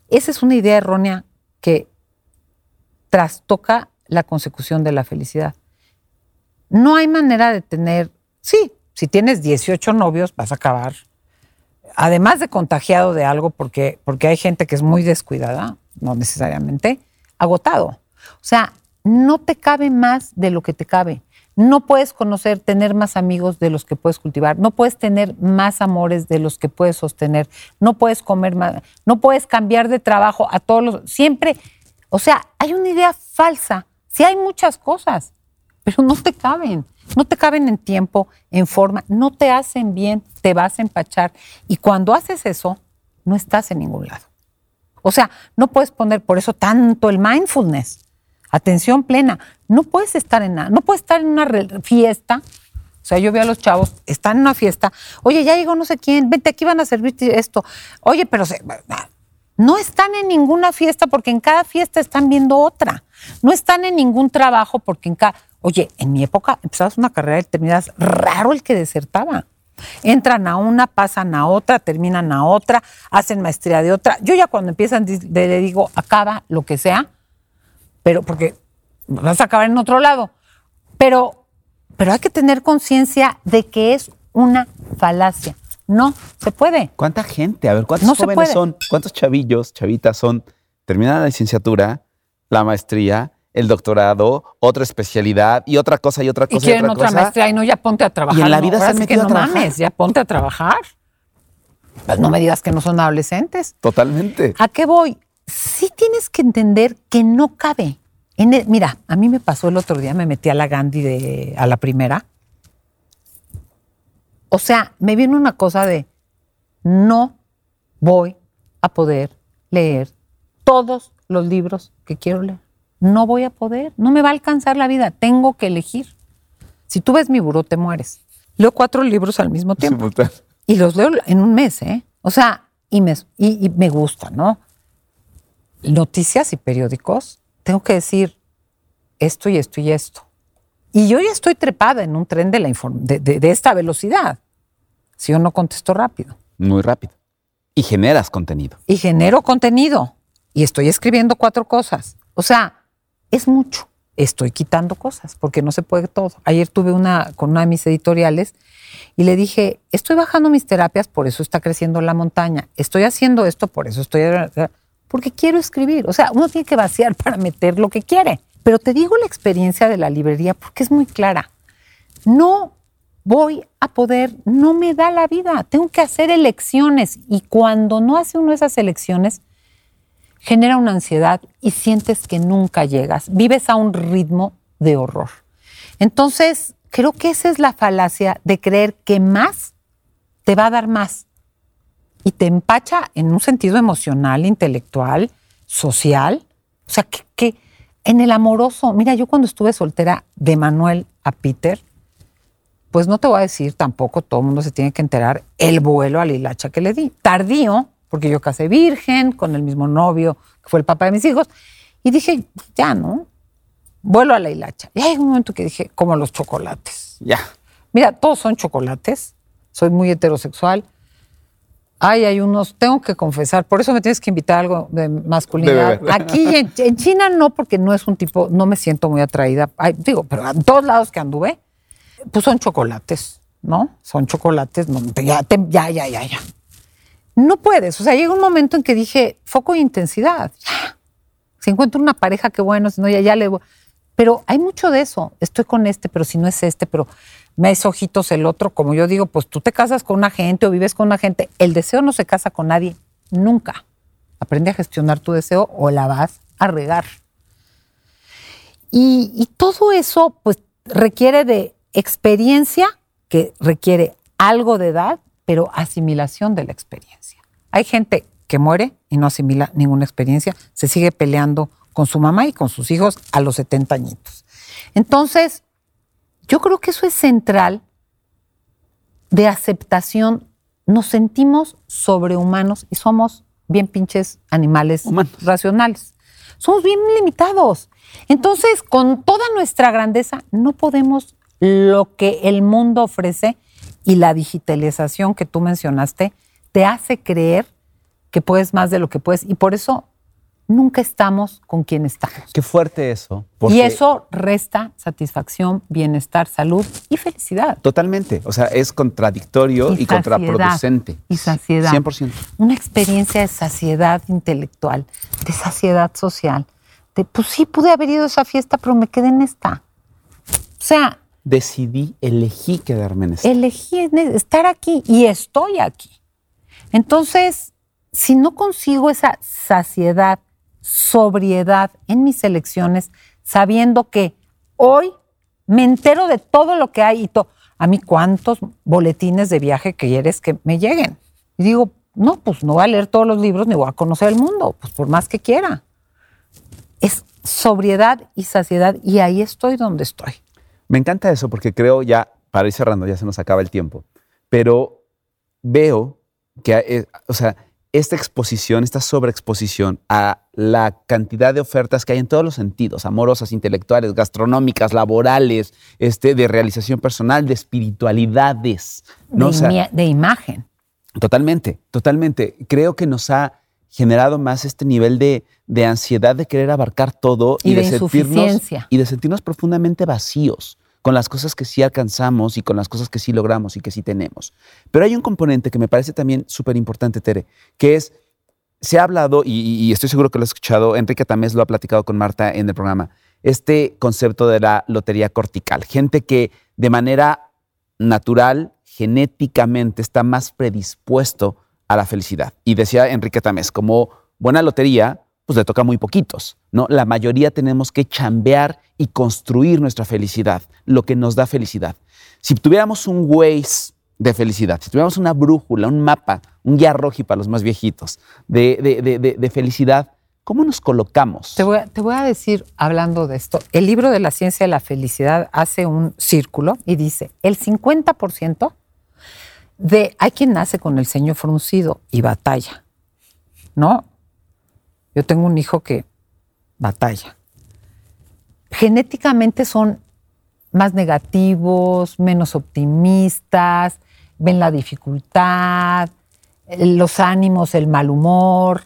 Esa es una idea errónea que trastoca la consecución de la felicidad. No hay manera de tener, sí, si tienes 18 novios vas a acabar, además de contagiado de algo, porque, porque hay gente que es muy descuidada, no necesariamente, agotado. O sea, no te cabe más de lo que te cabe. No puedes conocer, tener más amigos de los que puedes cultivar. No puedes tener más amores de los que puedes sostener. No puedes comer más. No puedes cambiar de trabajo a todos los. Siempre. O sea, hay una idea falsa. Sí hay muchas cosas, pero no te caben. No te caben en tiempo, en forma. No te hacen bien. Te vas a empachar. Y cuando haces eso, no estás en ningún lado. O sea, no puedes poner por eso tanto el mindfulness. Atención plena. No puedes estar en nada. No puedes estar en una fiesta. O sea, yo veo a los chavos, están en una fiesta. Oye, ya llegó no sé quién. Vente, aquí van a servirte esto. Oye, pero se- no están en ninguna fiesta porque en cada fiesta están viendo otra. No están en ningún trabajo porque en cada... Oye, en mi época empezabas una carrera y terminas raro el que desertaba. Entran a una, pasan a otra, terminan a otra, hacen maestría de otra. Yo ya cuando empiezan le digo, acaba lo que sea, pero porque vas a acabar en otro lado. Pero, pero hay que tener conciencia de que es una falacia. No se puede. ¿Cuánta gente? A ver, ¿cuántos No jóvenes son? ¿Cuántos chavillos, chavitas son? Terminan la licenciatura, la maestría, el doctorado, otra especialidad y otra cosa y otra Y cosa y, quieren otra, otra cosa. maestría y no, ya ponte a trabajar. Y en la no, vida se ahora han metido que a no trabajar. mames, ya ponte a trabajar. Pues no me digas que no son adolescentes. Totalmente. ¿A qué voy? Sí tienes que entender que no cabe. En el- mira, a mí me pasó el otro día, me metí a la Gandhi de, a la primera. O sea, me viene una cosa de, no voy a poder leer todos los libros que quiero leer. No voy a poder, no me va a alcanzar la vida, tengo que elegir. Si tú ves mi buró, te mueres. Leo cuatro libros al mismo tiempo. Y los leo en un mes, ¿eh? O sea, y me, y, y me gusta, ¿no? Noticias y periódicos, tengo que decir esto y esto y esto. Y yo ya estoy trepada en un tren de, la inform- de, de- de esta velocidad. Si yo no contesto rápido. Muy rápido. Y generas contenido. Y genero contenido. Y estoy escribiendo cuatro cosas. O sea, es mucho. Estoy quitando cosas porque no se puede todo. Ayer tuve una con una de mis editoriales y le dije, estoy bajando mis terapias, por eso está creciendo la montaña. Estoy haciendo esto, por eso estoy... Porque quiero escribir. O sea, uno tiene que vaciar [LAUGHS] para meter lo que quiere. Pero te digo la experiencia de la librería porque es muy clara. No voy a poder, no me da la vida. Tengo que hacer elecciones y cuando no hace uno esas elecciones, genera una ansiedad y sientes que nunca llegas. Vives a un ritmo de horror. Entonces, creo que esa es la falacia de creer que más te va a dar más y te empacha en un sentido emocional, intelectual, social. O sea, que, en el amoroso, mira, yo cuando estuve soltera de Manuel a Peter, pues no te voy a decir tampoco, todo el mundo se tiene que enterar el vuelo a la hilacha que le di. Tardío, porque yo casé virgen con el mismo novio que fue el papá de mis hijos, y dije, ya, ¿no? Vuelo a la hilacha. Y hay un momento que dije, como los chocolates. Ya. Mira, todos son chocolates. Soy muy heterosexual. Ay, hay unos, tengo que confesar, por eso me tienes que invitar a algo de masculinidad. De. Aquí en, en China no, porque no es un tipo, no me siento muy atraída. Ay, digo, pero en todos lados que anduve, pues son chocolates, ¿no? Son chocolates, no, ya, te- ya, ya, ya, ya. No puedes, o sea, llega un momento en que dije, foco de intensidad, ya. Si encuentro una pareja, qué bueno, si no, ya, ya le voy. Pero hay mucho de eso. Estoy con este, pero si no es este, pero me es ojitos el otro. Como yo digo, pues tú te casas con una gente o vives con una gente. El deseo no se casa con nadie, nunca. Aprende a gestionar tu deseo o la vas a regar. Y, y todo eso, pues, requiere de experiencia, que requiere algo de edad, pero asimilación de la experiencia. Hay gente que muere y no asimila ninguna experiencia, se sigue peleando con su mamá y con sus hijos a los 70 añitos. Entonces, yo creo que eso es central de aceptación. Nos sentimos sobrehumanos y somos bien pinches animales Humanos. racionales. Somos bien limitados. Entonces, con toda nuestra grandeza, no podemos lo que el mundo ofrece y la digitalización que tú mencionaste te hace creer que puedes más de lo que puedes y por eso nunca estamos con quien estamos. Qué fuerte eso. Y eso resta satisfacción, bienestar, salud y felicidad. Totalmente. O sea, es contradictorio y, Y saciedad. contraproducente. Y saciedad. 100%. Una experiencia de saciedad intelectual, de saciedad social. De, pues sí, pude haber ido a esa fiesta, pero me quedé en esta. O sea, Decidí, elegí quedarme en esto. elegí estar aquí y estoy aquí. Entonces, si no consigo esa saciedad, sobriedad en mis elecciones, sabiendo que hoy me entero de todo lo que hay y to- a mí cuántos boletines de viaje quieres que me lleguen. Y digo, no, pues no voy a leer todos los libros ni voy a conocer el mundo, pues por más que quiera. Es sobriedad y saciedad y ahí estoy donde estoy. Me encanta eso porque creo ya, para ir cerrando, ya se nos acaba el tiempo, pero veo que, eh, o sea, esta exposición, esta sobreexposición a la cantidad de ofertas que hay en todos los sentidos, amorosas, intelectuales, gastronómicas, laborales, este, de realización personal, de espiritualidades, ¿no? de, O sea, imia- de imagen. Totalmente, totalmente. Creo que nos ha generado más este nivel de, de ansiedad de querer abarcar todo Y de sentirnos y de sentirnos profundamente vacíos con las cosas que sí alcanzamos y con las cosas que sí logramos y que sí tenemos. Pero hay un componente que me parece también súper importante, Tere, que es, se ha hablado, y, y- estoy seguro que lo has escuchado, Enrique Tamés lo ha platicado con Marta en el programa, este concepto de la lotería cortical. Gente que de manera natural, genéticamente, está más predispuesto a la felicidad. Y decía Enrique Tamés, como buena lotería, pues le toca muy poquitos, ¿no? La mayoría tenemos que chambear y construir nuestra felicidad, lo que nos da felicidad. Si tuviéramos un Waze de felicidad, si tuviéramos una brújula, un mapa, un guía roji para los más viejitos de, de- de- de- felicidad, ¿cómo nos colocamos? Te voy, a, te voy a decir, hablando de esto, el libro de la ciencia de la felicidad hace un círculo y dice, el 50% de, hay quien nace con el ceño fruncido y batalla, ¿no? Yo tengo un hijo que batalla. Genéticamente son más negativos, menos optimistas, ven la dificultad, los ánimos, el mal humor.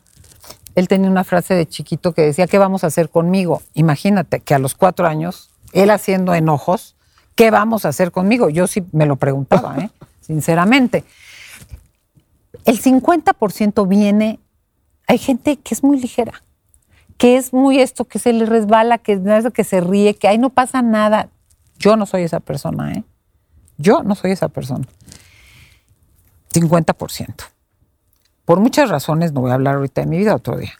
Él tenía una frase de chiquito que decía, ¿qué vamos a hacer conmigo? Imagínate que a los cuatro años, él haciendo enojos, ¿qué vamos a hacer conmigo? Yo sí me lo preguntaba, ¿eh? [LAUGHS] sinceramente. El 50% viene, hay gente que es muy ligera, que es muy esto, que se le resbala, que, que se ríe, que ahí no pasa nada. Yo no soy esa persona, ¿eh? Yo no soy esa persona. 50%. Por muchas razones, no voy a hablar ahorita de mi vida otro día.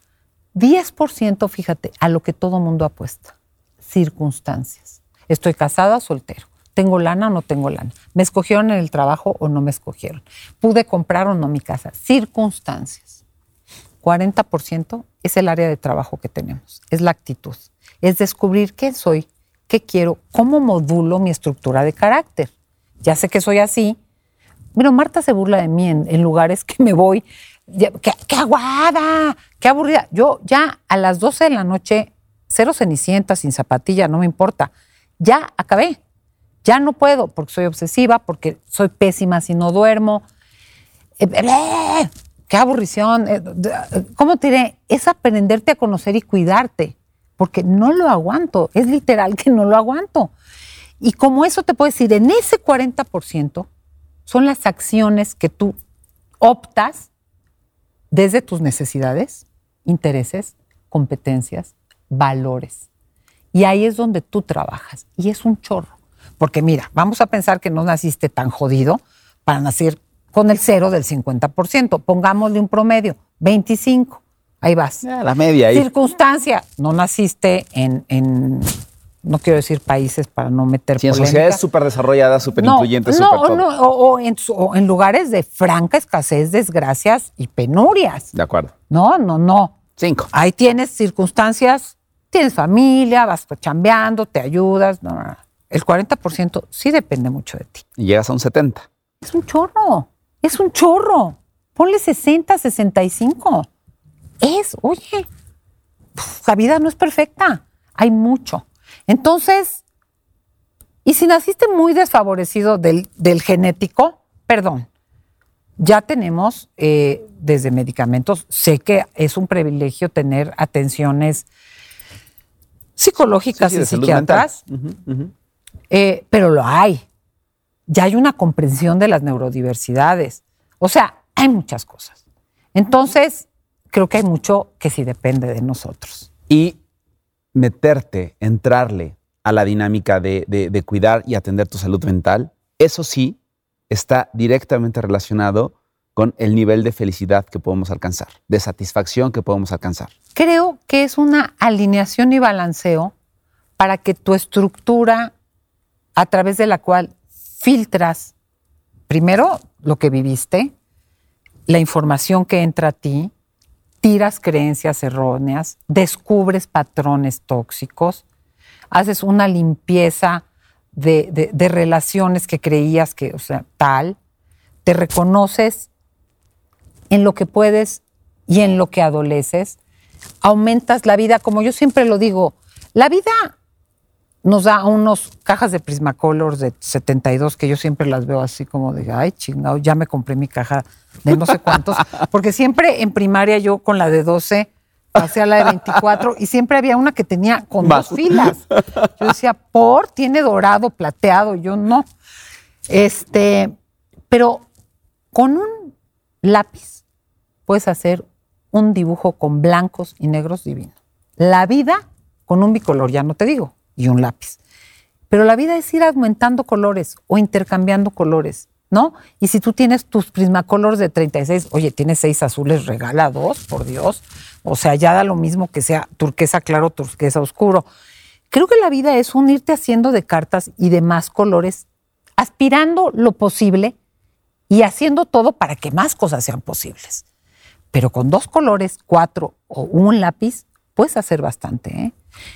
10%, fíjate, a lo que todo mundo apuesta. Circunstancias. Estoy casada, soltero. ¿Tengo lana o no tengo lana? ¿Me escogieron en el trabajo o no me escogieron? ¿Pude comprar o no mi casa? Circunstancias. 40% es el área de trabajo que tenemos, es la actitud, es descubrir qué soy, qué quiero, cómo modulo mi estructura de carácter. Ya sé que soy así, pero Marta se burla de mí en, lugares que me voy, ¡qué, aguada! ¡Qué aburrida! Yo ya a las 12 de la noche, cero cenicienta, sin zapatilla, no me importa, ya acabé. Ya no puedo porque soy obsesiva, porque soy pésima si no duermo. Eh, eh, qué aburrición. Eh, ¿Cómo te diré? Es aprenderte a conocer y cuidarte, porque no lo aguanto. Es literal que no lo aguanto. Y como eso te puedo decir, en ese 40% son las acciones que tú optas desde tus necesidades, intereses, competencias, valores. Y ahí es donde tú trabajas. Y es un chorro. Porque mira, vamos a pensar que no naciste tan jodido para nacer con el cero del 50%. Pongámosle un promedio, 25. Ahí vas. Ya, la media ahí. Circunstancia, no naciste en, en, no quiero decir países para no meter Sí, en polémica. sociedades súper desarrolladas, súper incluyentes, no, todo. no, o, o en, o en lugares de franca escasez, desgracias y penurias. De acuerdo. No, no, no. Cinco. Ahí tienes circunstancias, tienes familia, vas chambeando, te ayudas. No, no, no. El 40% sí depende mucho de ti. Y llegas a un 70. Es un chorro, es un chorro. Ponle 60, 65. Es, oye, la vida no es perfecta, hay mucho. Entonces, y si naciste muy desfavorecido del, del genético, perdón, ya tenemos eh, desde medicamentos, sé que es un privilegio tener atenciones psicológicas Sí, sí, y psiquiatras, eh, pero lo hay. Ya hay una comprensión de las neurodiversidades. O sea, hay muchas cosas. Entonces, creo que hay mucho que sí depende de nosotros. Y meterte, entrarle a la dinámica de, de- de cuidar y atender tu salud mental, eso sí está directamente relacionado con el nivel de felicidad que podemos alcanzar, de satisfacción que podemos alcanzar. Creo que es una alineación y balanceo para que tu estructura, a través de la cual filtras primero lo que viviste, la información que entra a ti, tiras creencias erróneas, descubres patrones tóxicos, haces una limpieza de, de- relaciones que creías que, o sea, tal, te reconoces en lo que puedes y en lo que adoleces, aumentas la vida, como yo siempre lo digo, la vida nos da unos cajas de Prismacolor de 72 que yo siempre las veo así como de, ay, chingado, ya me compré mi caja de no sé cuántos, [LAUGHS] porque siempre en primaria yo con la de 12 pasé a la de 24 y siempre había una que tenía con dos filas. Yo decía, por, tiene dorado, plateado, yo no. Este, pero con un lápiz puedes hacer un dibujo con blancos y negros divino. La vida con un bicolor, ya no te digo, y un lápiz. Pero la vida es ir aumentando colores o intercambiando colores, ¿no? Y si tú tienes tus Prismacolors de 36, oye, tienes seis azules, regala dos, por Dios. O sea, ya da lo mismo que sea turquesa claro, turquesa oscuro. Creo que la vida es un irte haciendo de cartas y de más colores, aspirando lo posible y haciendo todo para que más cosas sean posibles. Pero con dos colores, cuatro o un lápiz, puedes hacer bastante. ¿eh?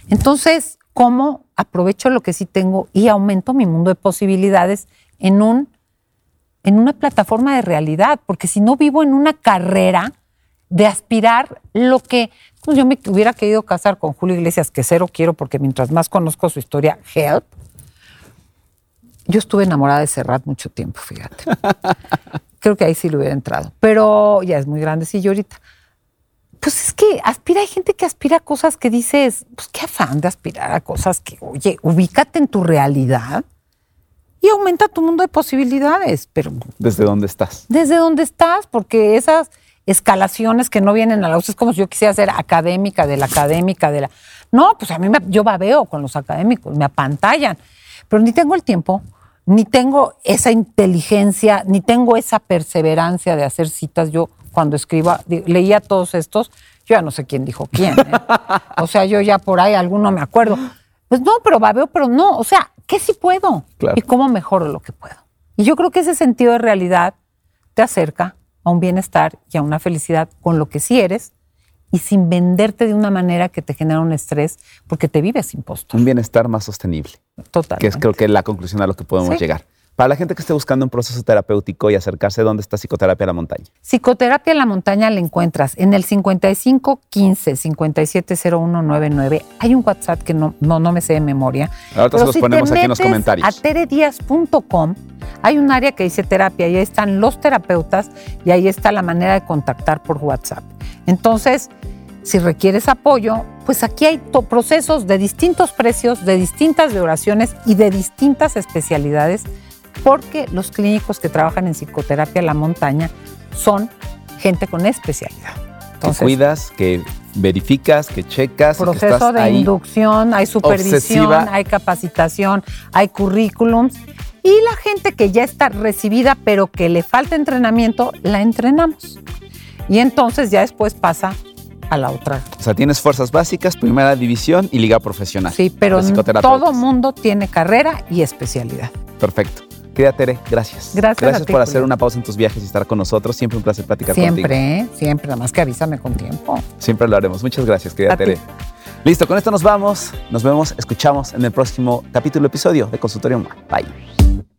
Entonces, ¿cómo aprovecho lo que sí tengo y aumento mi mundo de posibilidades en, un, en una plataforma de realidad? Porque si no vivo en una carrera de aspirar lo que pues yo me hubiera querido casar con Julio Iglesias, que cero quiero porque mientras más conozco su historia, help. Yo estuve enamorada de Serrat mucho tiempo, fíjate. [LAUGHS] Creo que ahí sí le hubiera entrado. Pero ya es muy grande, sí, yo ahorita. Pues es que aspira, hay gente que aspira a cosas que dices, pues qué afán de aspirar a cosas que, oye, ubícate en tu realidad y aumenta tu mundo de posibilidades. Pero. ¿Desde dónde estás? Desde dónde estás, porque esas escalaciones que no vienen a la luz es como si yo quisiera ser académica de la académica de la. No, pues a mí me, yo babeo con los académicos, me apantallan, pero ni tengo el tiempo, ni tengo esa inteligencia, ni tengo esa perseverancia de hacer citas. Yo cuando escriba, leía todos estos, yo ya no sé quién dijo quién. ¿eh? [LAUGHS] o sea, yo ya por ahí alguno me acuerdo. Pues no, pero babeo, pero no. O sea, ¿qué sí puedo? Y cómo mejoro lo que puedo. Y yo creo que ese sentido de realidad te acerca a un bienestar y a una felicidad con lo que sí eres y sin venderte de una manera que te genera un estrés porque te vives impuesto. Un bienestar más sostenible. Total. Que es creo que la conclusión a lo que podemos llegar. Para la gente que esté buscando un proceso terapéutico y acercarse, ¿dónde está Psicoterapia en la Montaña? Psicoterapia en la Montaña la encuentras en el 55 15 570199. Hay un WhatsApp que no, no, no me sé de memoria. Ahora se los ponemos aquí en los comentarios. A teredias.com hay un área que dice terapia y ahí están los terapeutas y ahí está la manera de contactar por WhatsApp. Entonces, si requieres apoyo, pues aquí hay procesos de distintos precios, de distintas duraciones y de distintas especialidades, porque los clínicos que trabajan en psicoterapia la montaña son gente con especialidad. Entonces, que cuidas, que verificas, que checas. Proceso de inducción, hay supervisión, hay capacitación, hay currículums. Y la gente que ya está recibida, pero que le falta entrenamiento, la entrenamos. Y entonces ya después pasa a la otra. O sea, tienes fuerzas básicas, primera división y liga profesional. Sí, pero todo mundo tiene carrera y especialidad. Perfecto. Querida Tere, gracias. Gracias. Gracias por hacer una pausa en tus viajes y estar con nosotros. Siempre un placer platicar contigo. Siempre, ¿eh? siempre. Nada más que avísame con tiempo. Siempre lo haremos. Muchas gracias, querida Tere. Listo, con esto nos vamos. Nos vemos, escuchamos en el próximo capítulo, episodio de Consultorio Bye.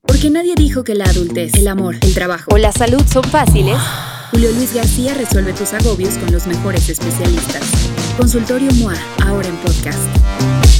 Porque nadie dijo que la adultez, el amor, el trabajo o la salud son fáciles. Julio Luis García resuelve tus agobios con los mejores especialistas. Consultorio MOA, ahora en podcast.